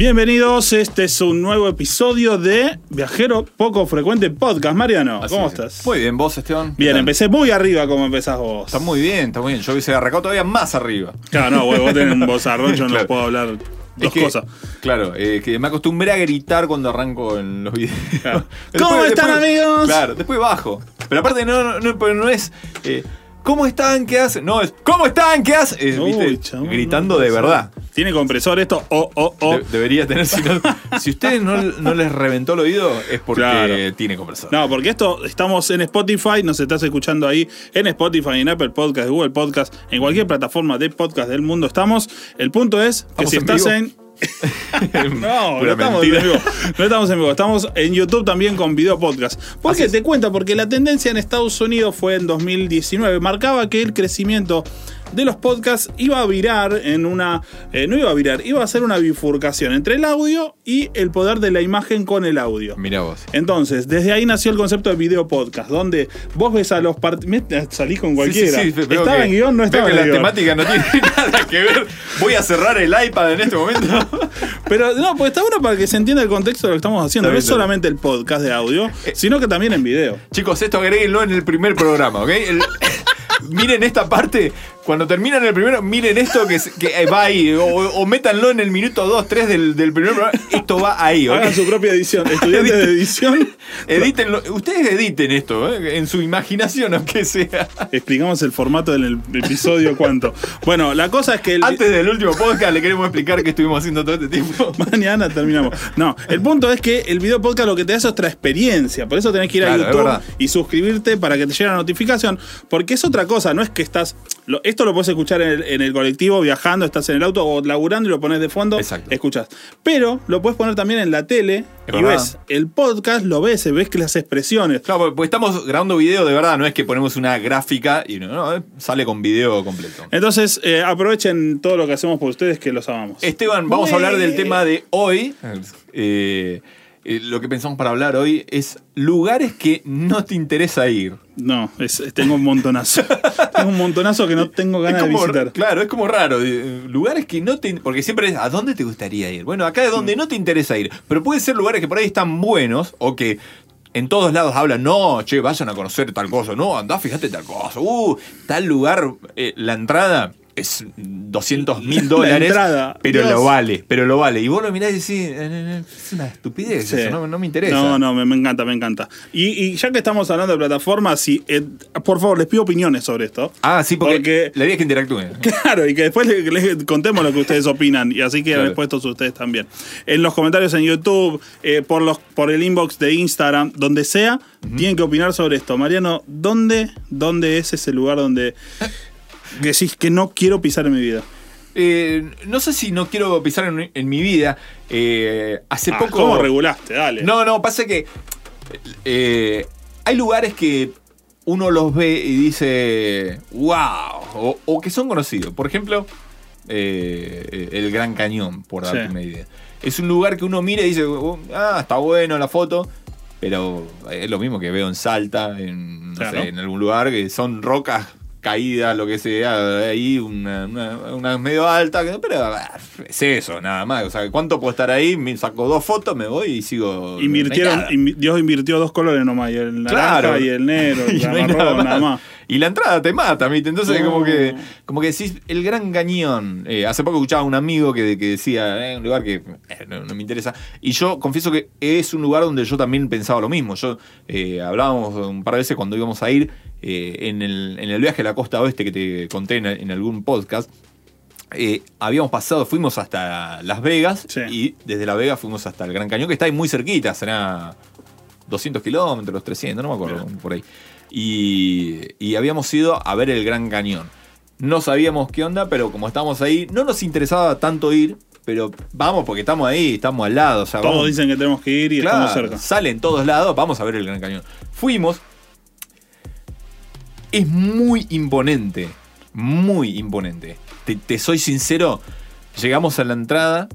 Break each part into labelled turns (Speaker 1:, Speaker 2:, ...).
Speaker 1: Bienvenidos, este es un nuevo episodio de Viajero Poco Frecuente Podcast. Mariano,
Speaker 2: Así
Speaker 1: ¿cómo
Speaker 2: es.
Speaker 1: estás?
Speaker 2: Muy bien, vos, Esteban. ¿Qué
Speaker 1: Bien, empecé muy arriba como empezás vos.
Speaker 2: Está muy bien, está muy bien. Yo hubiese arrancado todavía más arriba.
Speaker 1: Claro, no, vos, vos tenés un vozarrón, yo no
Speaker 2: Claro.
Speaker 1: puedo hablar dos
Speaker 2: Es que,
Speaker 1: cosas.
Speaker 2: Claro, eh, que me acostumbré a gritar cuando arranco en los videos.
Speaker 1: Claro.
Speaker 2: Después-
Speaker 1: ¿Cómo están, amigos?
Speaker 2: Claro, después bajo. Pero aparte no, no, no, pero no es eh, ¿Cómo están? ¿Qué hacen? No, es ¿Cómo están? ¿Qué hacen? Es,
Speaker 1: Uy,
Speaker 2: ¿viste?
Speaker 1: chabón,
Speaker 2: Gritando
Speaker 1: no
Speaker 2: de verdad.
Speaker 1: Tiene compresor esto, o, o, o.
Speaker 2: De- debería tener, si no, si ustedes no, no les reventó el oído, es porque
Speaker 1: Claro.
Speaker 2: tiene compresor.
Speaker 1: No, porque esto estamos en Spotify, nos estás escuchando ahí en Spotify, en Apple Podcast, Google Podcast, en cualquier plataforma de podcast del mundo estamos. El punto es que
Speaker 2: ¿Estamos
Speaker 1: si
Speaker 2: en
Speaker 1: estás
Speaker 2: vivo?
Speaker 1: en. No, no estamos en vivo. No estamos en vivo. Estamos en YouTube también con video podcast. ¿Por qué? Te cuenta, porque la tendencia en Estados Unidos fue en 2019. Marcaba que el crecimiento de los podcasts iba a virar en una. eh, no iba a virar, iba a hacer una bifurcación entre el audio y el poder de la imagen con el audio.
Speaker 2: Mirá vos.
Speaker 1: Entonces, desde ahí nació el concepto de video podcast, donde vos ves a los part- me- salís con cualquiera.
Speaker 2: Sí, sí, sí, veo
Speaker 1: ¿Estaba en guion? No estaba
Speaker 2: que
Speaker 1: en
Speaker 2: la
Speaker 1: guion.
Speaker 2: temática no tiene nada que ver. Voy a cerrar el iPad en este momento.
Speaker 1: Pero no, porque está bueno para que se entienda el contexto de lo que estamos haciendo.
Speaker 2: Está
Speaker 1: No
Speaker 2: bien,
Speaker 1: es
Speaker 2: bien.
Speaker 1: solamente el podcast de audio, sino que también en video.
Speaker 2: Chicos, esto agréguenlo en el primer programa, ¿ok? El- miren esta parte. Cuando terminan el primero, miren esto que, eh, va ahí. O, o métanlo en el minuto 2, 3 del, del primer programa. Esto va ahí, ¿ok?
Speaker 1: Hagan su propia edición. Estudiantes de edición.
Speaker 2: Edítenlo. Ustedes editen esto, ¿eh? En su imaginación, aunque sea.
Speaker 1: Explicamos el formato en el episodio cuánto. Bueno, la cosa es que el,
Speaker 2: Antes del último podcast le queremos explicar qué estuvimos haciendo todo este tiempo.
Speaker 1: Mañana terminamos. No, el punto es que el video podcast lo que te da es otra experiencia. Por eso tenés que ir a
Speaker 2: Claro,
Speaker 1: YouTube y suscribirte para que te llegue la notificación. Porque es otra cosa, no es que estás. lo- esto lo puedes escuchar en el, en el colectivo, viajando, estás en el auto o laburando y lo pones de fondo.
Speaker 2: Exacto.
Speaker 1: Escuchas. Pero lo puedes poner también en la tele
Speaker 2: Es
Speaker 1: y
Speaker 2: verdad.
Speaker 1: ves el podcast, lo ves, ves que las expresiones.
Speaker 2: Claro, porque- estamos grabando video de verdad, no es que ponemos una gráfica y no, no, eh, sale con video completo.
Speaker 1: Entonces, eh, aprovechen todo lo que hacemos por ustedes que los amamos.
Speaker 2: Esteban, vamos a hablar del tema de hoy. Eh, eh, lo que pensamos para hablar hoy es lugares que no te interesa ir.
Speaker 1: No, es- tengo un montonazo. tengo un montonazo que no tengo ganas de visitar.
Speaker 2: Claro, es como raro. eh, Lugares que no te. Porque siempre es. ¿A dónde te gustaría ir? Bueno, acá es donde no te interesa ir. Pero puede ser lugares que por ahí están buenos o que. En todos lados hablan, no, che, vayan a conocer tal cosa, no, andá, fíjate tal cosa, uh, tal lugar, eh, la entrada es 200 mil
Speaker 1: La
Speaker 2: dólares,
Speaker 1: entrada,
Speaker 2: pero
Speaker 1: Dios.
Speaker 2: lo vale, pero lo vale. Y vos lo mirás y decís, eh, eh, es una estupidez,
Speaker 1: Sí.
Speaker 2: eso no, no me interesa.
Speaker 1: No, no, me, me encanta, me encanta. Y, y ya que estamos hablando de plataformas, eh, por favor, les pido opiniones sobre esto.
Speaker 2: Ah, sí, porque,
Speaker 1: Porque-
Speaker 2: la idea es que interactúen.
Speaker 1: Claro, y que después les, les contemos lo que ustedes opinan y así quedan
Speaker 2: Claro.
Speaker 1: expuestos ustedes también. En los comentarios en YouTube, eh, por, los, por el inbox de Instagram, donde sea, tienen que opinar sobre esto. Mariano, ¿dónde, ¿dónde es ese lugar donde decís que no quiero pisar en mi vida?
Speaker 2: Eh, no sé si no quiero pisar en, en mi vida. eh, hace
Speaker 1: Ah,
Speaker 2: poco.
Speaker 1: ¿Cómo regulaste? Dale.
Speaker 2: No, no, pasa que eh, hay lugares que uno los ve y dice, wow, o, o que son conocidos. Por ejemplo, el Gran Cañón, por darte
Speaker 1: Sí.
Speaker 2: una idea. Es un lugar que uno mira y dice, oh, ah, está bueno la foto, pero es lo mismo que veo en Salta, en, no
Speaker 1: Claro.
Speaker 2: sé, en algún lugar que son rocas caídas, lo que sea, ahí una, una, una medio alta, pero ah, es eso, nada más. O sea, ¿cuánto puedo estar ahí? Me saco dos fotos, me voy y sigo.
Speaker 1: Invirtieron,
Speaker 2: no
Speaker 1: Dios invirtió dos colores nomás, y el naranja
Speaker 2: Claro.
Speaker 1: y el negro, y
Speaker 2: no
Speaker 1: marrón,
Speaker 2: nada
Speaker 1: nada
Speaker 2: más. y la entrada te mata, ¿viste? Entonces,
Speaker 1: No.
Speaker 2: como que como que decís, el Gran Cañón. eh, hace poco escuchaba a un amigo que, que decía, eh, un lugar que eh, no, no me interesa. Y yo confieso que es un lugar donde yo también pensaba lo mismo. Yo eh, hablábamos un par de veces cuando íbamos a ir eh, en, el, en el viaje a la costa oeste que te conté en, en algún podcast. eh, habíamos pasado, fuimos hasta Las Vegas
Speaker 1: Sí.
Speaker 2: y desde Las Vegas fuimos hasta el Gran Cañón, que está ahí muy cerquita, será 200 kilómetros, 300, no me acuerdo, por ahí. Y, y habíamos ido a ver el Gran Cañón. No sabíamos qué onda, pero como estábamos ahí, no nos interesaba tanto ir, pero vamos porque estamos ahí, estamos al lado. O sea,
Speaker 1: Todos
Speaker 2: vamos-
Speaker 1: dicen que tenemos que ir y
Speaker 2: Claro,
Speaker 1: estamos cerca.
Speaker 2: Sale en todos lados, vamos a ver el Gran Cañón. Fuimos. Es muy imponente. Muy imponente. Te, te soy sincero. Llegamos a la entrada.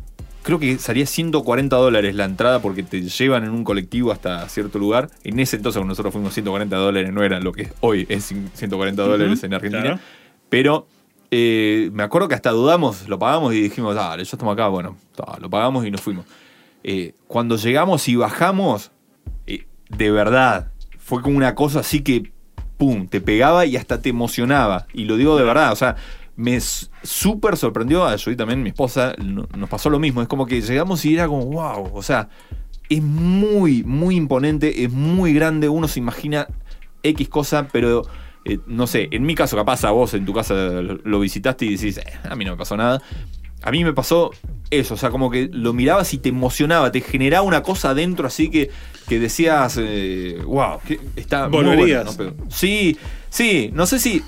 Speaker 2: Creo que salía 140 dólares la entrada porque te llevan en un colectivo hasta cierto lugar. En ese entonces, cuando nosotros fuimos 140 dólares, no era lo que hoy es 140 dólares en Argentina.
Speaker 1: claro.
Speaker 2: Pero eh, me acuerdo que hasta dudamos, lo pagamos y dijimos, dale, ya estamos acá, bueno, lo pagamos y nos fuimos. Eh, cuando llegamos y bajamos, eh, de verdad, fue como una cosa así que, pum, te pegaba y hasta te emocionaba. Y lo digo de verdad, o sea, me súper sorprendió, a yo y también mi esposa, no- nos pasó lo mismo. Es como que llegamos y era como, wow, o sea, es muy, muy imponente, es muy grande, uno se imagina X cosa, pero eh, no sé, en mi caso, capaz a vos en tu casa lo, lo visitaste y decís, "Eh, a mí no me pasó nada. A mí me pasó eso, o sea, como que lo mirabas y te emocionaba, te generaba una cosa adentro así que, que decías, eh, wow, que está muy bueno",
Speaker 1: ¿Volverías?
Speaker 2: ¿no? Pero- sí, sí, no sé si...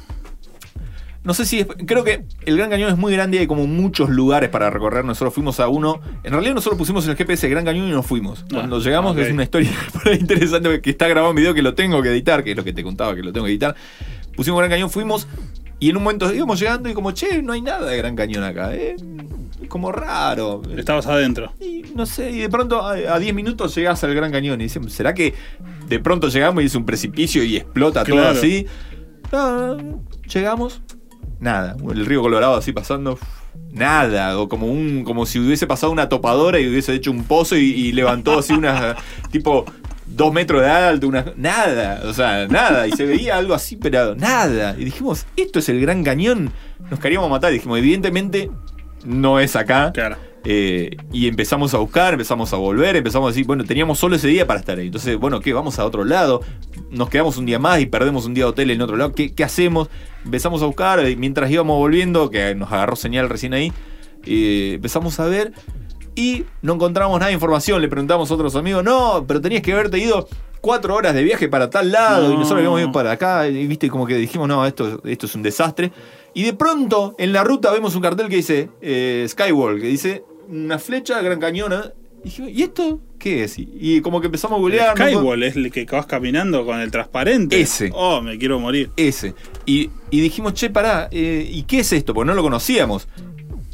Speaker 2: No sé si es- creo que el Gran Cañón es muy grande y hay como muchos lugares para recorrer. Nosotros fuimos a uno. En realidad nosotros pusimos en el GPS Gran Cañón y nos fuimos. Cuando llegamos es una historia interesante que está grabado en video que lo tengo que editar, que es lo que te contaba que lo tengo que editar. Pusimos Gran Cañón, fuimos y en un momento íbamos llegando y como, che, no hay nada de Gran Cañón acá. eh, como raro.
Speaker 1: Estabas adentro.
Speaker 2: Y no sé, y de pronto a a 10 minutos llegás al Gran Cañón y dicen, ¿será que de pronto llegamos y es un precipicio y explota todo así? No, llegamos, nada. El río Colorado así pasando, nada. O como un como si hubiese pasado una topadora y hubiese hecho un pozo y, y levantó así una tipo dos metros de alto, una, nada, o sea, nada. Y se veía algo así, pero nada. Y dijimos, esto es el Gran Cañón. Nos queríamos matar. Y dijimos, evidentemente no es acá.
Speaker 1: Claro.
Speaker 2: Eh, y empezamos a buscar, empezamos a volver, empezamos a decir, bueno, teníamos solo ese día para estar ahí. Entonces, bueno, ¿qué? Vamos a otro lado. Nos quedamos un día más y perdemos un día de hotel en otro lado. ¿Qué, qué hacemos? Empezamos a buscar. y mientras íbamos volviendo, que nos agarró señal recién ahí, eh, empezamos a ver y no encontramos nada de información. Le preguntamos a otros amigos, no, pero tenías que haberte ido cuatro horas de viaje para tal lado y
Speaker 1: No.
Speaker 2: nosotros habíamos ido para acá y viste como que dijimos, no, esto, esto es un desastre. Y de pronto en la ruta vemos un cartel que dice eh, Skywalk, que dice una flecha Gran Cañona. Y dijimos, ¿y esto qué es? Y, y como que empezamos a
Speaker 1: El
Speaker 2: googlear. no-
Speaker 1: Skywall es el que vas caminando con el transparente.
Speaker 2: Ese.
Speaker 1: Oh, me quiero morir.
Speaker 2: Ese. Y, y dijimos, che, pará, eh, ¿y qué es esto? Porque no lo conocíamos.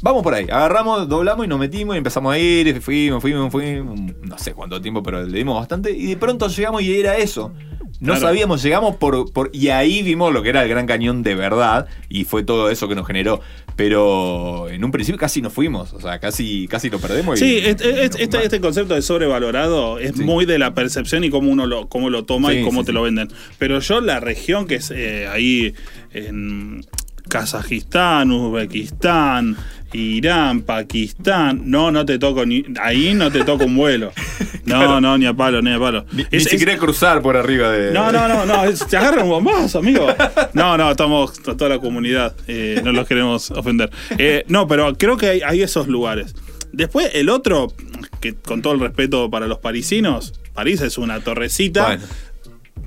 Speaker 2: Vamos por ahí, agarramos, doblamos y nos metimos y empezamos a ir, y fuimos, fuimos, fuimos, no sé cuánto tiempo, pero le dimos bastante. Y de pronto llegamos y era eso. No
Speaker 1: Claro.
Speaker 2: sabíamos, llegamos por, por. Y ahí vimos lo que era el Gran Cañón de verdad. Y fue todo eso que nos generó. Pero en un principio casi nos fuimos. O sea, casi, casi lo perdemos. y-
Speaker 1: Sí, es-
Speaker 2: y
Speaker 1: es-
Speaker 2: nos
Speaker 1: este,
Speaker 2: fuimos.
Speaker 1: este concepto de sobrevalorado es
Speaker 2: Sí.
Speaker 1: muy de la percepción y cómo uno lo, cómo lo toma
Speaker 2: Sí,
Speaker 1: y cómo
Speaker 2: sí,
Speaker 1: te lo venden. Pero yo la región que es eh, ahí en Kazajistán, Uzbekistán, Irán, Pakistán, no, no te toco ni ahí no te toco un vuelo. No, no, ni a palo, ni a palo.
Speaker 2: Ni, ni
Speaker 1: Es-
Speaker 2: cruzar por arriba de.
Speaker 1: no, no, no, no, es- te agarran un bombazo, amigo. No, no, estamos to- toda la comunidad, eh, no los queremos ofender. Eh, no, pero creo que hay, hay esos lugares. Después, el otro, que con todo el respeto para los parisinos, París es una torrecita,
Speaker 2: Bueno,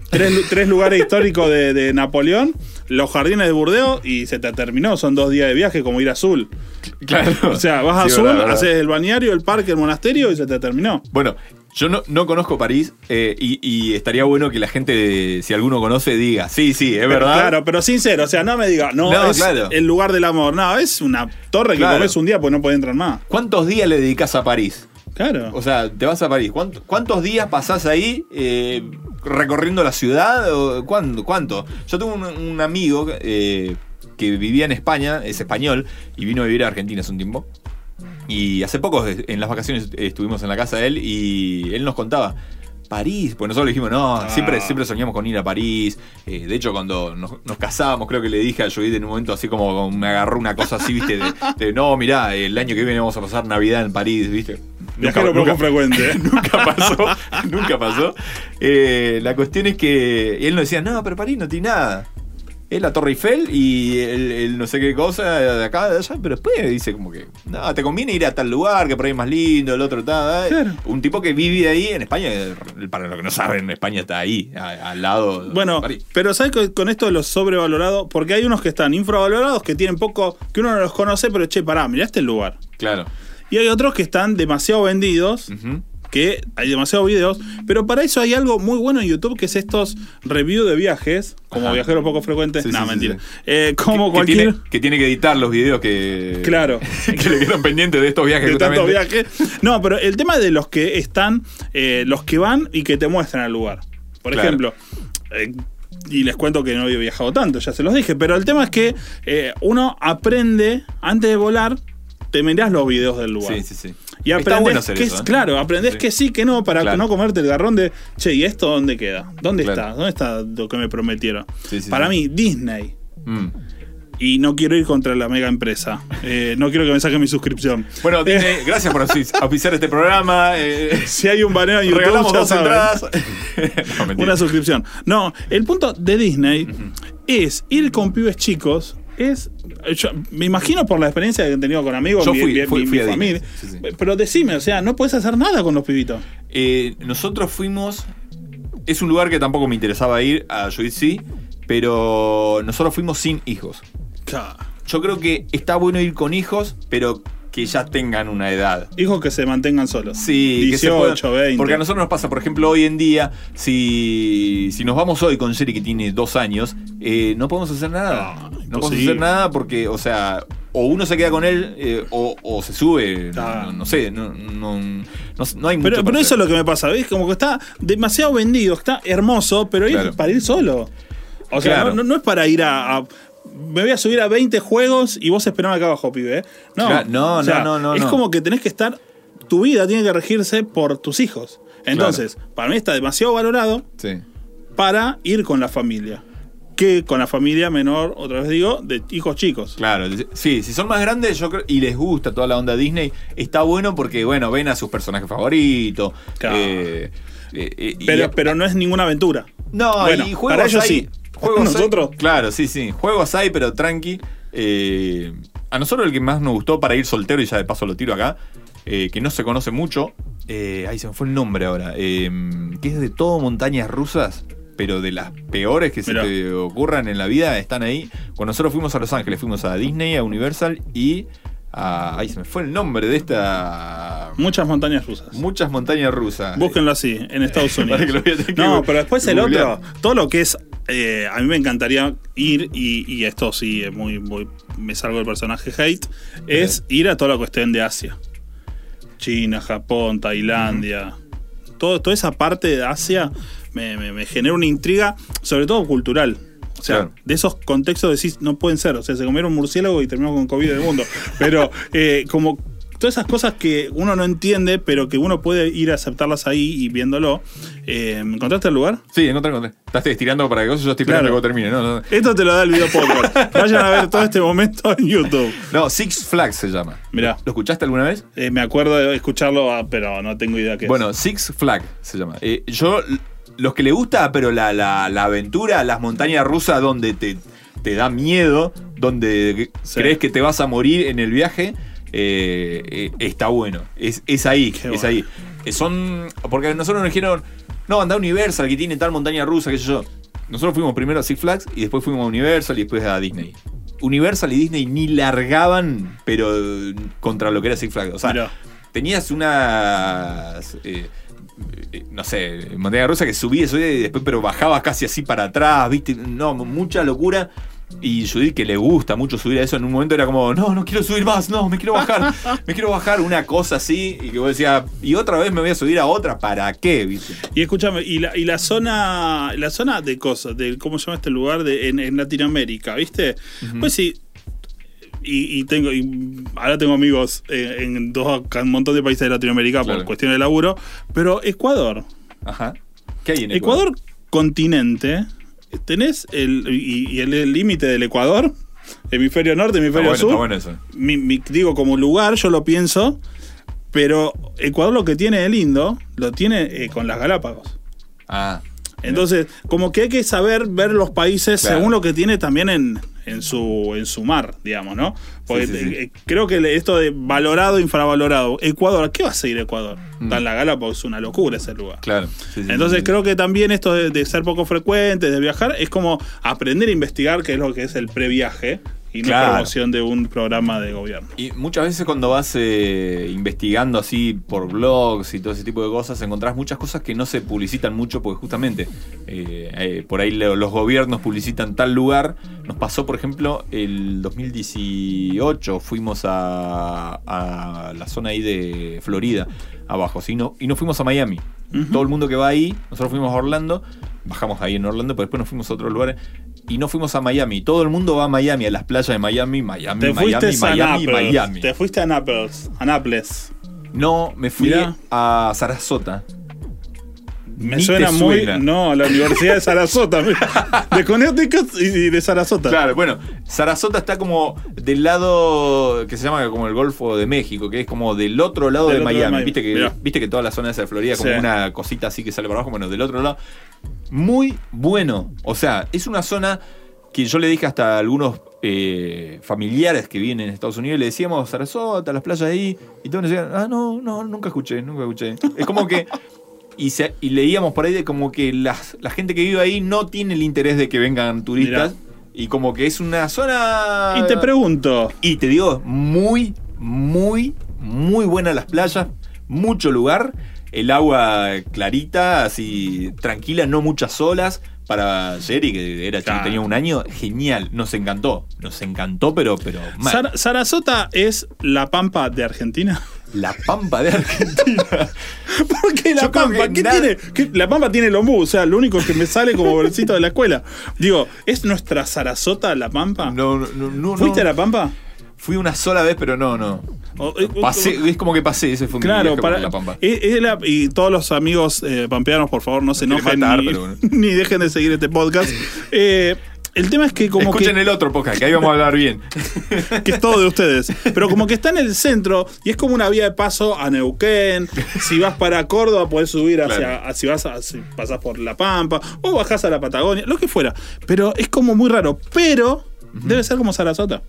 Speaker 1: tres, lu- tres lugares históricos de, de Napoleón, los jardines de Burdeos y se te terminó, son dos días de viaje como ir a Azul.
Speaker 2: claro.
Speaker 1: O sea, vas a
Speaker 2: Sí,
Speaker 1: Azul,
Speaker 2: verdad, verdad.
Speaker 1: haces el balneario, el parque, el monasterio y se te terminó.
Speaker 2: Bueno, yo no, no conozco París eh, y, y estaría bueno que la gente, si alguno conoce, diga, sí, sí, es
Speaker 1: Pero,
Speaker 2: verdad.
Speaker 1: Claro, pero sincero, o sea, no me diga, no,
Speaker 2: No,
Speaker 1: es
Speaker 2: claro.
Speaker 1: el lugar del amor. No, es una torre que comes un día porque no puede entrar más.
Speaker 2: ¿Cuántos días le dedicas a París?
Speaker 1: Claro.
Speaker 2: O sea, te vas a París. ¿Cuánto- ¿Cuántos días pasás ahí eh, recorriendo la ciudad? ¿O ¿Cuánto? ¿Cuánto? Yo tengo un, un amigo eh, que vivía en España, es español, y vino a vivir a Argentina hace un tiempo. Y hace poco, en las vacaciones, estuvimos en la casa de él y él nos contaba. París. Pues nosotros le dijimos, no,
Speaker 1: Ah.
Speaker 2: siempre, siempre soñamos con ir a París. Eh, de hecho, cuando nos, nos casábamos, creo que le dije a Judith en un momento así como me agarró una cosa así, viste, de, de, no, mirá, el año que viene vamos a pasar Navidad en París, viste.
Speaker 1: Viajero poco frecuente. ¿eh?
Speaker 2: nunca pasó, nunca pasó. Eh, la cuestión es que él nos decía, no, pero París no tiene nada. Es la Torre Eiffel y el, el no sé qué cosa de acá, de allá, pero después dice como que, no, te conviene ir a tal lugar, que por ahí es más lindo, el otro tal.
Speaker 1: Claro.
Speaker 2: Un tipo que vive ahí en España, para los que no saben, España está ahí, a- al lado
Speaker 1: Bueno,
Speaker 2: de París.
Speaker 1: pero ¿sabes con- con esto de los sobrevalorados? Porque hay unos que están infravalorados, que tienen poco, que uno no los conoce, pero che, pará, mirá este lugar.
Speaker 2: Claro.
Speaker 1: Y hay otros que están demasiado vendidos, que hay demasiados videos, pero para eso hay algo muy bueno en YouTube, que es estos reviews de viajes, como
Speaker 2: Ajá.
Speaker 1: viajero poco frecuente.
Speaker 2: Sí,
Speaker 1: no,
Speaker 2: sí,
Speaker 1: mentira.
Speaker 2: sí.
Speaker 1: Eh, como
Speaker 2: que,
Speaker 1: cualquier...
Speaker 2: tiene, que tiene que editar los videos que,
Speaker 1: Claro.
Speaker 2: que le quedan pendientes de estos viajes.
Speaker 1: de tanto
Speaker 2: justamente.
Speaker 1: viaje. No, pero el tema de los que están, eh, los que van y que te muestran el lugar. Por
Speaker 2: Claro.
Speaker 1: ejemplo, eh, y les cuento que no he viajado tanto, ya se los dije, pero el tema es que uno aprende, antes de volar, te mirás los videos del lugar.
Speaker 2: Sí, sí, sí.
Speaker 1: Y aprendés
Speaker 2: bueno
Speaker 1: que
Speaker 2: eso, ¿eh?
Speaker 1: claro, aprendés
Speaker 2: Sí.
Speaker 1: que sí, que no, para
Speaker 2: Claro.
Speaker 1: no comerte el garrón de, che, ¿y esto dónde queda? ¿Dónde
Speaker 2: Claro.
Speaker 1: está? ¿Dónde está lo que me prometieron?
Speaker 2: Sí, sí,
Speaker 1: para mí, Disney.
Speaker 2: Mm.
Speaker 1: Y no quiero ir contra la mega empresa. Eh, no quiero que me saquen mi suscripción.
Speaker 2: Bueno, Disney, gracias por auspiciar este programa. eh,
Speaker 1: Si hay un baneo YouTube,
Speaker 2: regalamos dos entradas. no.
Speaker 1: Una suscripción. No, el punto de Disney es ir con pibes chicos. Es. yo me imagino por la experiencia que he tenido con amigos,
Speaker 2: Yo
Speaker 1: mi,
Speaker 2: fui-
Speaker 1: mi-
Speaker 2: fui-
Speaker 1: mi
Speaker 2: fui a
Speaker 1: familia.
Speaker 2: Disney, sí, sí.
Speaker 1: Pero decime, o sea, no puedes hacer nada con los pibitos.
Speaker 2: Eh, nosotros fuimos. Es un lugar que tampoco me interesaba ir, a sí, pero nosotros fuimos sin hijos. Yo creo que está bueno ir con hijos, pero que ya tengan una edad.
Speaker 1: Hijos que se mantengan solos.
Speaker 2: Sí, que se
Speaker 1: 18,
Speaker 2: puedan-
Speaker 1: 20.
Speaker 2: Porque a nosotros nos pasa, por ejemplo, hoy en día, si, si nos vamos hoy con Sherry que tiene dos años, eh, no podemos hacer nada.
Speaker 1: No,
Speaker 2: No, podemos hacer nada porque, o sea, o uno se queda con él eh, o, o se sube.
Speaker 1: Ah.
Speaker 2: No, no sé, no, no, no, hay mucho.
Speaker 1: Pero, pero eso es lo que me pasa, ¿ves? Como que está demasiado vendido, está hermoso, pero ir
Speaker 2: Claro.
Speaker 1: para ir solo. O sea,
Speaker 2: Claro.
Speaker 1: no, no- no es para ir a, a- Me voy a subir a 20 juegos y vos esperame acá abajo, pibe. ¿eh? No,
Speaker 2: Claro, no,
Speaker 1: O sea,
Speaker 2: no, no, no,
Speaker 1: Es
Speaker 2: no.
Speaker 1: como que tenés que estar. Tu vida tiene que regirse por tus hijos. Entonces, para mí está demasiado valorado
Speaker 2: Sí.
Speaker 1: para ir con la familia. Que con la familia menor, otra vez digo, de hijos chicos.
Speaker 2: Claro, sí, si son más grandes yo creo, y les gusta toda la onda Disney, está bueno porque, bueno, ven a sus personajes favoritos.
Speaker 1: Claro.
Speaker 2: eh, eh, y-
Speaker 1: Pero, pero no es ninguna aventura.
Speaker 2: No,
Speaker 1: Bueno,
Speaker 2: y juegos
Speaker 1: para ellos
Speaker 2: hay-
Speaker 1: sí.
Speaker 2: Juegos hay-
Speaker 1: Nosotros.
Speaker 2: claro, sí, sí. Juegos hay, pero tranqui. Eh, a nosotros el que más nos gustó para ir soltero, y ya de paso lo tiro acá, eh, que no se conoce mucho. Eh, ahí se me fue el nombre ahora. eh, que es de todo montañas rusas. Pero de las peores que se te ocurran en la vida están ahí. Cuando nosotros fuimos a Los Ángeles, fuimos a Disney, a Universal y a. Ahí se me fue el nombre de esta.
Speaker 1: Muchas montañas rusas.
Speaker 2: Muchas montañas rusas.
Speaker 1: Búsquenlo así, en Estados Unidos. No, pero después el otro, todo lo que es. Eh, a mí me encantaría ir, y, y esto sí, es muy, muy. Me salgo del personaje hate. Es ir a toda la cuestión de Asia: China, Japón, Tailandia. todo, toda esa parte de Asia me, me- me genera una intriga, sobre todo cultural. O sea,
Speaker 2: Claro.
Speaker 1: de esos contextos decís, no pueden ser. O sea, se comieron un murciélago y terminamos con COVID en el mundo. Pero eh, como todas esas cosas que uno no entiende, pero que uno puede ir a aceptarlas ahí y viéndolo. Eh, ¿Encontraste el lugar?
Speaker 2: Sí, encontré, encontré. Estás estirando para que yo estoy esperando
Speaker 1: Claro.
Speaker 2: que termine. No, no.
Speaker 1: Esto te lo da el video podcast. Vayan a ver todo este momento en YouTube.
Speaker 2: No, Six Flags se llama.
Speaker 1: Mirá.
Speaker 2: ¿Lo escuchaste alguna vez?
Speaker 1: Eh, me acuerdo de escucharlo, ah, pero no tengo idea qué
Speaker 2: Bueno,
Speaker 1: es.
Speaker 2: Six Flag se llama. Eh, yo, los que le gusta, pero la, la- la aventura, las montañas rusas donde te, te da miedo, donde
Speaker 1: Sí.
Speaker 2: crees que te vas a morir en el viaje, eh, eh, está bueno. Es, es ahí,
Speaker 1: Qué
Speaker 2: es
Speaker 1: bueno.
Speaker 2: ahí. Eh, son. Porque nosotros nos dijeron, no, anda a Universal que tiene tal montaña rusa, qué sé yo. Nosotros fuimos primero a Six Flags y después fuimos a Universal y después a Disney. Universal y Disney ni largaban, pero contra lo que era Six Flags. O sea,
Speaker 1: Mirá.
Speaker 2: tenías unas. eh, eh, no sé, montaña rusa que subías y después, pero bajabas casi así para atrás, ¿viste? No, mucha locura. Y Judith, que le gusta mucho subir a eso, en un momento era como, no, no quiero subir más, no, me quiero bajar, me quiero bajar, una cosa así, y que vos decías, y otra vez me voy a subir a otra, ¿para qué? ¿Viste?
Speaker 1: Y escúchame, y la, y la zona la zona de cosas, de cómo se llama este lugar de, en, en Latinoamérica, ¿viste? Pues sí. Y, y tengo y ahora tengo amigos en dos un montón de países de Latinoamérica
Speaker 2: Claro.
Speaker 1: por cuestiones de laburo, pero Ecuador,
Speaker 2: Ajá. ¿Qué hay en Ecuador?
Speaker 1: Ecuador, continente, tenés el, y, y el límite del Ecuador, hemisferio norte, hemisferio
Speaker 2: bueno,
Speaker 1: sur.
Speaker 2: bueno eso.
Speaker 1: mi- mi- digo, como lugar, yo lo pienso, pero Ecuador lo que tiene de lindo, lo tiene eh, con las Galápagos.
Speaker 2: Ah.
Speaker 1: Entonces, como que hay que saber ver los países
Speaker 2: Claro.
Speaker 1: según lo que tiene también en, en, su, en su mar, digamos, ¿no? Porque
Speaker 2: Sí, sí, sí.
Speaker 1: eh, creo que esto de valorado, infravalorado. Ecuador, ¿qué va a seguir Ecuador?
Speaker 2: Mm.
Speaker 1: En la Galápagos, es una locura ese lugar.
Speaker 2: Claro.
Speaker 1: Entonces creo que también esto de, de ser poco frecuente, de viajar, es como aprender a investigar qué es lo que es el previaje y no
Speaker 2: Claro.
Speaker 1: promoción de un programa de gobierno.
Speaker 2: Y muchas veces cuando vas eh, investigando así por blogs y todo ese tipo de cosas, encontrás muchas cosas que no se publicitan mucho porque justamente eh, eh, por ahí lo- los gobiernos publicitan tal lugar. Nos pasó, por ejemplo, el 2018 fuimos a, a la zona ahí de Florida, abajo, ¿sí? No- y nos fuimos a Miami. Todo el mundo que va ahí, nosotros fuimos a Orlando, bajamos ahí en Orlando, pero después nos fuimos a otros lugares y no fuimos a Miami. Todo el mundo va a Miami, a las playas de Miami, Miami,
Speaker 1: Te
Speaker 2: Miami, Miami. Miami.
Speaker 1: Te fuiste a Nápoles.
Speaker 2: No, me fui
Speaker 1: Mirá.
Speaker 2: a Sarasota.
Speaker 1: Me
Speaker 2: Ni
Speaker 1: suena muy.
Speaker 2: suena.
Speaker 1: No, a la Universidad de Sarasota. de Connecticut y de Sarasota.
Speaker 2: Claro, bueno, Sarasota está como del lado que se llama como el Golfo de México, que es como del otro lado
Speaker 1: Del
Speaker 2: de
Speaker 1: otro
Speaker 2: Miami.
Speaker 1: lado de Miami.
Speaker 2: Viste que
Speaker 1: Mirá.
Speaker 2: viste que toda la zona esa de Florida como
Speaker 1: Sí.
Speaker 2: una cosita así que sale para abajo, bueno, del otro lado. Muy bueno. O sea, es una zona que yo le dije hasta a algunos eh, familiares que vienen en Estados Unidos, le decíamos Sarasota, las playas ahí, y todos nos decían, ah, no, no, nunca escuché, nunca escuché. Es como que. Y, se- y leíamos por ahí de como que las- la gente que vive ahí no tiene el interés de que vengan turistas.
Speaker 1: Mirá.
Speaker 2: Y como que es una zona.
Speaker 1: Y te pregunto.
Speaker 2: Y te digo, muy, muy, muy buenas las playas, mucho lugar, el agua clarita, así tranquila, no muchas olas. Para Jerry, que era chico,
Speaker 1: Claro.
Speaker 2: tenía un año, genial, nos encantó, nos encantó, pero, pero mal.
Speaker 1: Sar- Sarasota es la pampa de Argentina.
Speaker 2: La pampa de Argentina.
Speaker 1: ¿Por qué la
Speaker 2: Yo
Speaker 1: pampa? ¿Qué
Speaker 2: nada-
Speaker 1: tiene? ¿Qué- La pampa tiene el ombú, o sea, lo único que me sale como bolsito de la escuela. Digo, ¿es nuestra Sarasota la pampa?
Speaker 2: No, no, no, no.
Speaker 1: ¿Fuiste a la pampa?
Speaker 2: Fui una sola vez, pero no, no.
Speaker 1: Eh,
Speaker 2: Pasé, es como que pasé, ese fue
Speaker 1: Claro, para,
Speaker 2: la pampa.
Speaker 1: es- es la- y todos los amigos eh, pampeanos, por favor, no se enojen
Speaker 2: matar,
Speaker 1: ni,
Speaker 2: pero
Speaker 1: ni dejen de seguir este podcast. Eh, el tema es que como
Speaker 2: Escuchen
Speaker 1: que,
Speaker 2: el otro podcast, que ahí vamos a hablar bien.
Speaker 1: que es todo de ustedes, pero como que está en el centro y es como una vía de paso a Neuquén. Si vas para Córdoba, podés subir hacia,
Speaker 2: Claro.
Speaker 1: a- si vas a, si pasás por La Pampa o bajás a la Patagonia, lo que fuera. Pero es como muy raro. Pero debe ser como Sarasota.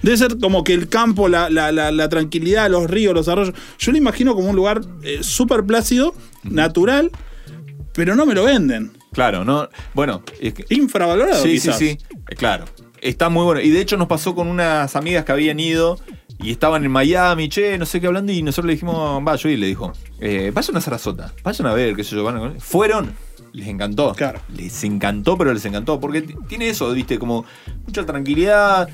Speaker 1: Debe ser como que el campo, la, la- la- la tranquilidad, los ríos, los arroyos. Yo lo imagino como un lugar eh, súper plácido, natural, pero no me lo venden.
Speaker 2: Claro, ¿no? Bueno, es que-
Speaker 1: Infravalorado,
Speaker 2: sí,
Speaker 1: quizás.
Speaker 2: sí, sí. Eh, Claro. Está muy bueno. Y de hecho nos pasó con unas amigas que habían ido y estaban en Miami, che, no sé qué hablando, y nosotros le dijimos, va, yo y le dijo, eh, vayan a Sarasota, vayan a ver, qué sé yo, van a- Fueron, les encantó.
Speaker 1: Claro.
Speaker 2: Les encantó, pero les encantó. Porque tiene eso, viste, como mucha tranquilidad.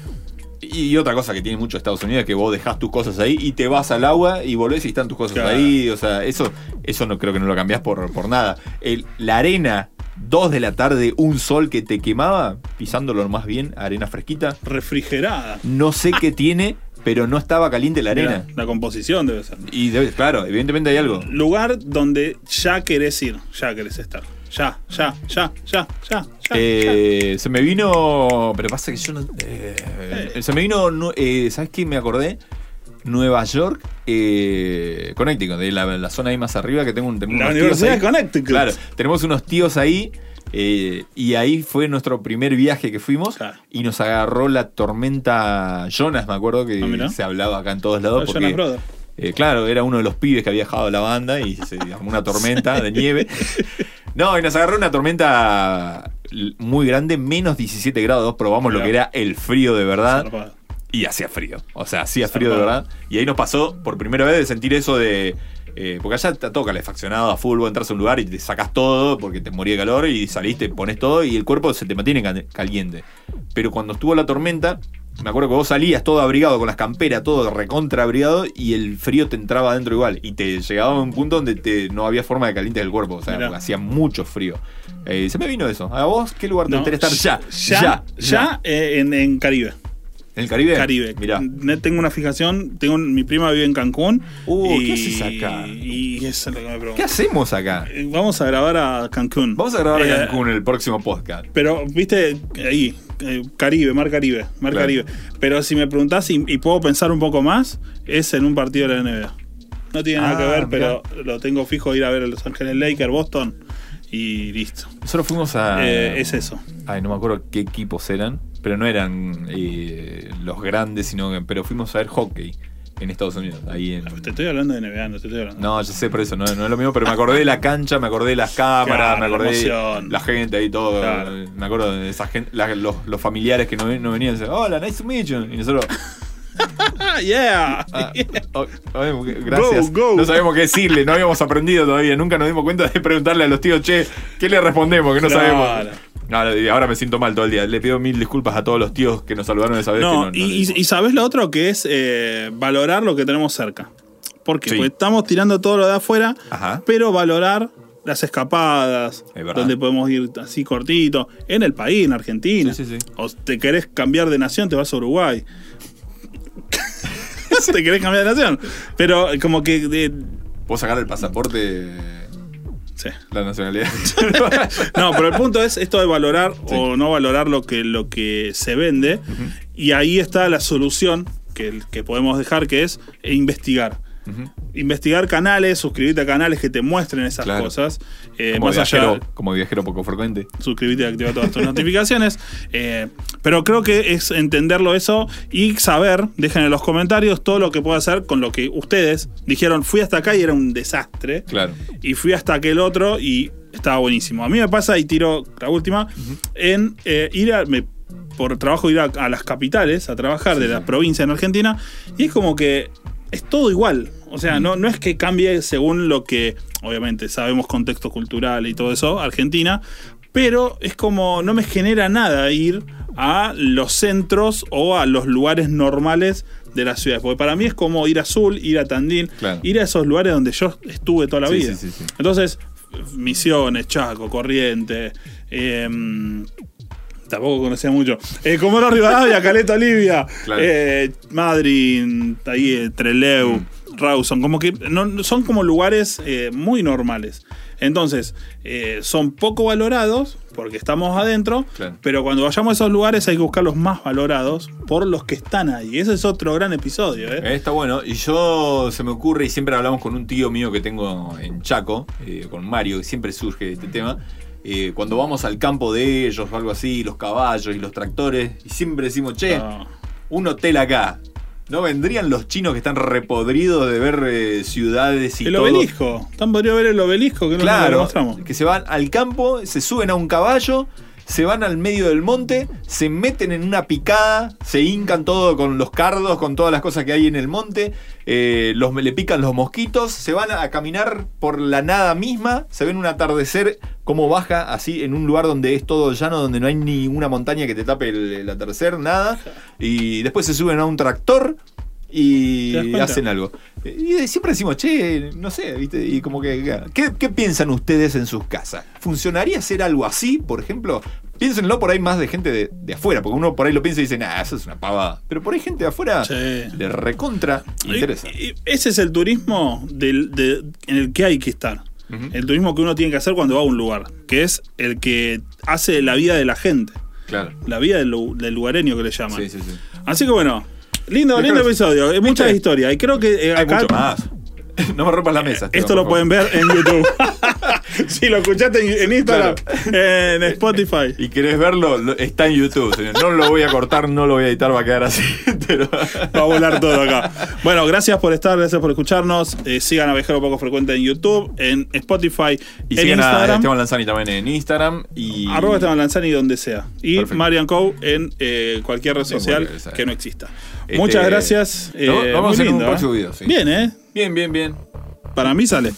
Speaker 2: Y otra cosa que tiene mucho Estados Unidos es que vos dejás tus cosas ahí y te vas al agua y volvés y están tus cosas
Speaker 1: Claro.
Speaker 2: ahí. O sea, eso, eso no creo que no lo cambiás por, por nada. El- la arena, 2 de la tarde, un sol que te quemaba, pisándolo más bien, arena fresquita.
Speaker 1: Refrigerada.
Speaker 2: No sé qué tiene, pero no estaba caliente la arena.
Speaker 1: La composición debe ser.
Speaker 2: Y debe- claro, evidentemente hay algo.
Speaker 1: Lugar donde ya querés ir, ya querés estar. Ya, ya, ya, ya, ya, ya.
Speaker 2: Eh, se me vino. Pero pasa que yo no. eh, se me vino. eh, ¿Sabes qué? Me acordé. Nueva York, eh, Connecticut, de la, la zona ahí más arriba que tengo, un, tengo
Speaker 1: La Universidad de Connecticut.
Speaker 2: Claro, tenemos unos tíos ahí. eh, y ahí fue nuestro primer viaje que fuimos.
Speaker 1: Claro.
Speaker 2: Y nos agarró la tormenta Jonas, me acuerdo que
Speaker 1: Ah,
Speaker 2: se hablaba acá en todos lados. Porque,
Speaker 1: Jonas Brothers.
Speaker 2: eh, claro, era uno de los pibes que había dejado la banda y se armó una tormenta de nieve. No, y nos agarró una tormenta muy grande, menos 17 grados. Probamos lo que era el frío de verdad.
Speaker 1: Zarpado.
Speaker 2: Y hacía frío. O sea, hacía frío de verdad. Y ahí nos pasó por primera vez de sentir eso de. eh, porque allá está todo calefaccionado a full, vos entras a un lugar y te sacas todo porque te moría de calor y saliste, pones todo y el cuerpo se te mantiene cal- caliente. Pero cuando estuvo la tormenta, me acuerdo que vos salías todo abrigado con las camperas, todo recontra abrigado y el frío te entraba adentro igual. Y te llegaba a un punto donde te, no había forma de caliente el cuerpo. O sea,
Speaker 1: Mirá.
Speaker 2: hacía mucho frío. Eh, se me vino eso. ¿A vos qué lugar te
Speaker 1: No,
Speaker 2: interesa estar ya?
Speaker 1: Ya, ya, eh, en, en Caribe.
Speaker 2: ¿En el Caribe?
Speaker 1: Caribe.
Speaker 2: Mirá.
Speaker 1: Tengo una fijación, tengo mi prima vive en Cancún.
Speaker 2: Uh,
Speaker 1: y,
Speaker 2: ¿qué haces acá?
Speaker 1: Y eso es lo que me pregunto.
Speaker 2: ¿Qué hacemos acá?
Speaker 1: Eh, Vamos a grabar a Cancún.
Speaker 2: Vamos a grabar
Speaker 1: Eh,
Speaker 2: a Cancún en el próximo podcast.
Speaker 1: Pero, viste, ahí, eh, Caribe, Mar Caribe, Mar
Speaker 2: Claro.
Speaker 1: Caribe. Pero si me preguntás y, y puedo pensar un poco más, es en un partido de la NBA. No tiene nada
Speaker 2: Ah,
Speaker 1: que ver,
Speaker 2: mirá.
Speaker 1: pero lo tengo fijo ir a ver a Los Ángeles Lakers, Boston y listo.
Speaker 2: Nosotros fuimos a.
Speaker 1: Eh, es eso.
Speaker 2: Ay, no me acuerdo qué equipos eran, pero no eran eh, los grandes, sino que. Pero fuimos a ver hockey en Estados Unidos. Ahí en.
Speaker 1: Te estoy hablando de NBA, no te estoy hablando.
Speaker 2: No, yo sé por eso, no, no es lo mismo, pero me acordé de la cancha, me acordé de las cámaras,
Speaker 1: Claro,
Speaker 2: me acordé
Speaker 1: la
Speaker 2: de la gente ahí todo.
Speaker 1: Claro.
Speaker 2: Me acuerdo de esa gente, la- los, los familiares que no, no venían y decían, hola, nice to meet you. Y nosotros,
Speaker 1: Ah, yeah.
Speaker 2: ah, oh, oh, gracias.
Speaker 1: Go, go.
Speaker 2: No sabemos qué decirle, no habíamos aprendido todavía, nunca nos dimos cuenta de preguntarle a los tíos, che, ¿qué le respondemos? Que no
Speaker 1: Claro.
Speaker 2: sabemos. Y ahora me siento mal todo el día. Le pido mil disculpas a todos los tíos que nos saludaron esa vez. que
Speaker 1: No, y, sabes lo otro que es eh, valorar lo que tenemos cerca. Porque estamos tirando todo lo de afuera,
Speaker 2: Ajá.
Speaker 1: pero valorar las escapadas,
Speaker 2: Es
Speaker 1: donde podemos ir así cortito, en el país, en Argentina.
Speaker 2: Sí, sí, sí.
Speaker 1: O te querés cambiar de nación, te vas a Uruguay. te querés cambiar de nación. Pero como que... de-
Speaker 2: ¿Puedo sacar el pasaporte?
Speaker 1: Sí.
Speaker 2: La nacionalidad.
Speaker 1: No, pero el punto es esto de valorar o no valorar lo que, lo que se vende. Y ahí está la solución que, que podemos dejar, que es investigar. Investigar canales, suscribirte a canales que te muestren esas
Speaker 2: Claro.
Speaker 1: cosas. Eh,
Speaker 2: como,
Speaker 1: más
Speaker 2: viajero,
Speaker 1: allá,
Speaker 2: como viajero poco frecuente.
Speaker 1: suscribirte y activar todas tus notificaciones. Eh, pero creo que es entenderlo eso y saber, dejen en los comentarios todo lo que puede hacer con lo que ustedes dijeron, fui hasta acá y era un desastre
Speaker 2: Claro.
Speaker 1: y fui hasta aquel otro y estaba buenísimo. A mí me pasa, y tiro la última, en eh, ir a, me- por trabajo ir a, a las capitales a trabajar de la provincia en Argentina y es como que es todo igual. O sea, no, no es que cambie según lo que, obviamente, sabemos contexto cultural y todo eso, Argentina, pero es como no me genera nada ir a los centros o a los lugares normales de las ciudades. Porque para mí es como ir a Azul, ir a Tandil,
Speaker 2: Claro.
Speaker 1: ir a esos lugares donde yo estuve toda la
Speaker 2: Sí,
Speaker 1: vida.
Speaker 2: sí, sí, sí.
Speaker 1: Entonces, Misiones, Chaco, Corriente, em, tampoco conocía mucho. Eh, Comodoro Rivadavia, Caleta Olivia,
Speaker 2: Claro.
Speaker 1: eh, Madrid, ahí, eh, Trelew, Rawson, como que no, son como lugares eh, muy normales. Entonces, eh, son poco valorados porque estamos adentro,
Speaker 2: Claro.
Speaker 1: pero cuando vayamos a esos lugares hay que buscar los más valorados por los que están ahí. Ese es otro gran episodio.
Speaker 2: Está bueno. Y yo se me ocurre, y siempre hablamos con un tío mío que tengo en Chaco, con Mario, que siempre surge este tema. Eh, cuando vamos al campo de ellos o algo así, los caballos y los tractores, y siempre decimos, che, un hotel acá. ¿No vendrían los chinos que están repodridos de ver eh, ciudades y
Speaker 1: El
Speaker 2: todo?
Speaker 1: obelisco. Tan podría ver el obelisco que no lo
Speaker 2: Claro,
Speaker 1: mostramos.
Speaker 2: que se van al campo, se suben a un caballo, se van al medio del monte, se meten en una picada, se hincan todo con los cardos, con todas las cosas que hay en el monte, eh, los, le pican los mosquitos, se van a caminar por la nada misma, se ven un atardecer como baja así en un lugar donde es todo llano, donde no hay ni una montaña que te tape el, el atardecer, nada, y después se suben a un tractor.
Speaker 1: ¿Te das
Speaker 2: Y hacen algo. Y siempre decimos, che, no sé, ¿viste? Y como que. ¿qué, qué piensan ustedes en sus casas? ¿Funcionaría hacer algo así, por ejemplo? Piénsenlo por ahí más de gente de, de afuera, porque uno por ahí lo piensa y dice, nah, eso es una pavada. Pero por ahí gente de afuera
Speaker 1: Sí.
Speaker 2: le recontra interesa.
Speaker 1: Y- y Ese es el turismo del- de- en el que hay que estar. El turismo que uno tiene que hacer cuando va a un lugar, que es el que hace la vida de la gente,
Speaker 2: Claro.
Speaker 1: la vida del, del lugareño que le llaman.
Speaker 2: Sí, sí, sí.
Speaker 1: Así que bueno, lindo, lindo episodio, hay muchas historias. Y creo que eh,
Speaker 2: Hay
Speaker 1: acá
Speaker 2: mucho más. no me rompas la mesa.
Speaker 1: esto lo pueden ver en YouTube. si lo escuchaste en, Instagram, en Spotify.
Speaker 2: Y querés verlo, lo- está en YouTube, señor. No lo voy a cortar, no lo voy a editar, va a quedar así.
Speaker 1: Va a volar todo acá. Bueno, gracias por estar, gracias por escucharnos. Eh, sigan a Viajero Poco Frecuente en YouTube, en Spotify,
Speaker 2: Y
Speaker 1: en
Speaker 2: sigan a
Speaker 1: Instagram.
Speaker 2: Esteban Lanzani también en Instagram. Y...
Speaker 1: Arroba Esteban Lanzani donde sea. Y
Speaker 2: Perfecto.
Speaker 1: Marian Co en eh, cualquier red social que no exista.
Speaker 2: Este,
Speaker 1: Muchas gracias. eh,
Speaker 2: nos vemos
Speaker 1: muy
Speaker 2: en un
Speaker 1: lindo, ¿eh?
Speaker 2: video, sí.
Speaker 1: Bien, ¿eh?
Speaker 2: Bien, bien, bien.
Speaker 1: Para mí sale.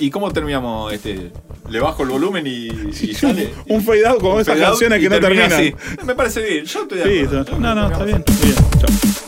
Speaker 2: ¿Y cómo terminamos este? Le bajo el volumen y, y sale.
Speaker 1: Un fade out como
Speaker 2: Un
Speaker 1: esas canciones que no
Speaker 2: termina
Speaker 1: terminan.
Speaker 2: así. Me parece bien. Yo estoy de
Speaker 1: Sí,
Speaker 2: acuerdo.
Speaker 1: no, no, está bien. Muy bien. Chao.